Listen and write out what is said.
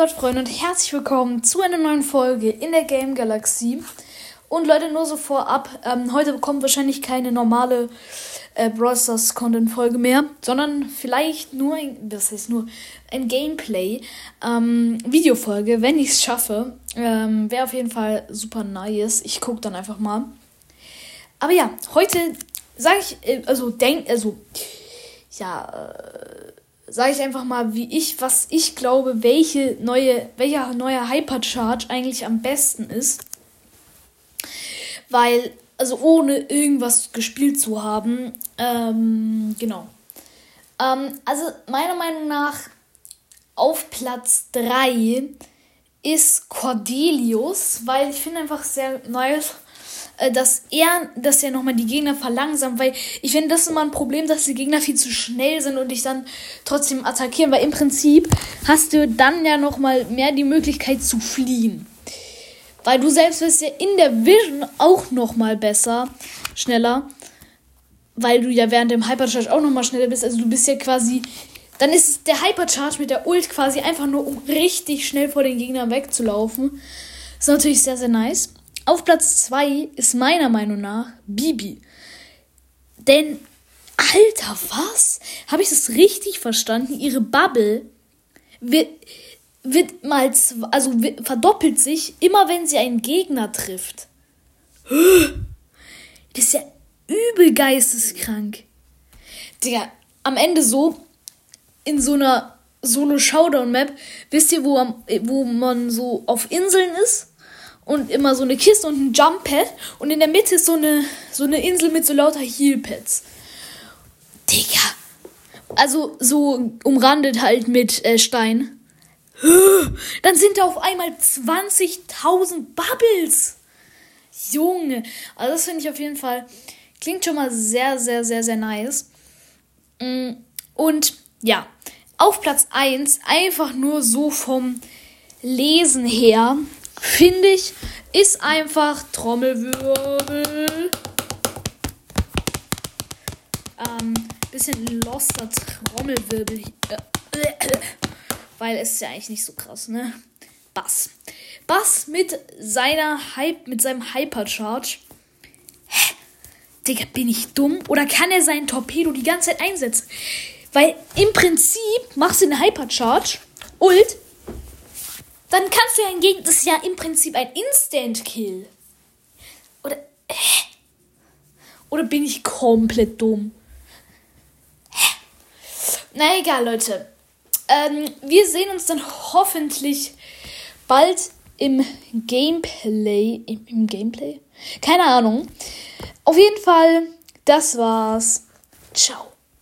Gott, Freunde, und herzlich willkommen zu einer neuen Folge in der Game Galaxie. Und Leute, nur so vorab, ähm, heute bekommt wahrscheinlich keine normale äh, Brawl Stars Content Folge mehr, sondern vielleicht nur, ein, das heißt nur, ein Gameplay ähm, Videofolge, wenn ich es schaffe. Ähm, Wäre auf jeden Fall super nice. Ich gucke dann einfach mal. Aber ja, heute sage ich, äh, also denk, also ja, äh, sage ich einfach mal, wie ich, was ich glaube, welche neue, welcher neue Hypercharge eigentlich am besten ist. Weil, also ohne irgendwas gespielt zu haben, ähm, genau. Ähm, also meiner Meinung nach auf Platz 3 ist Cordelius, weil ich finde einfach sehr nice äh, dass er, dass er nochmal die Gegner verlangsamt, weil ich finde, das ist immer ein Problem, dass die Gegner viel zu schnell sind und dich dann trotzdem attackieren, weil im Prinzip hast du dann ja nochmal mehr die Möglichkeit zu fliehen. Weil du selbst bist ja in der Vision auch nochmal besser, schneller, weil du ja während dem Hypercharge auch nochmal schneller bist, also du bist ja quasi dann ist der Hypercharge mit der Ult quasi einfach nur, um richtig schnell vor den Gegnern wegzulaufen. ist natürlich sehr, sehr nice. Auf Platz 2 ist meiner Meinung nach Bibi. Denn, Alter, was? Habe ich das richtig verstanden? Ihre Bubble wird, wird mal, also verdoppelt sich immer, wenn sie einen Gegner trifft. Das ist ja übel geisteskrank. Digga, am Ende so, in so einer Solo-Showdown-Map, wisst ihr, wo, wo man so auf Inseln ist? Und immer so eine Kiste und ein Jump Pad und in der Mitte ist so eine so eine Insel mit so lauter Heal Pads. Digga. Also so umrandet halt mit äh, Stein. Dann sind da auf einmal 20.000 Bubbles. Junge. Also das finde ich auf jeden Fall klingt schon mal sehr sehr sehr sehr nice. Mm, und ja, auf Platz 1 einfach nur so vom Lesen her finde ich, ist einfach Trommelwirbel. Ähm, bisschen loster Trommelwirbel. Weil es ist ja eigentlich nicht so krass, ne? Bass. Bass mit seiner Hype, mit seinem Hypercharge. Hä? Digga, bin ich dumm? Oder kann er seinen Torpedo die ganze Zeit einsetzen? Weil im Prinzip machst du eine Hypercharge, Ult, dann kannst du ja hingegen, das ist ja im Prinzip ein Instant-Kill. Oder, hä? Oder bin ich komplett dumm? Hä? Na egal, Leute. Ähm, wir sehen uns dann hoffentlich bald im Gameplay. Im, Im Gameplay? Keine Ahnung. Auf jeden Fall, das war's. Ciao.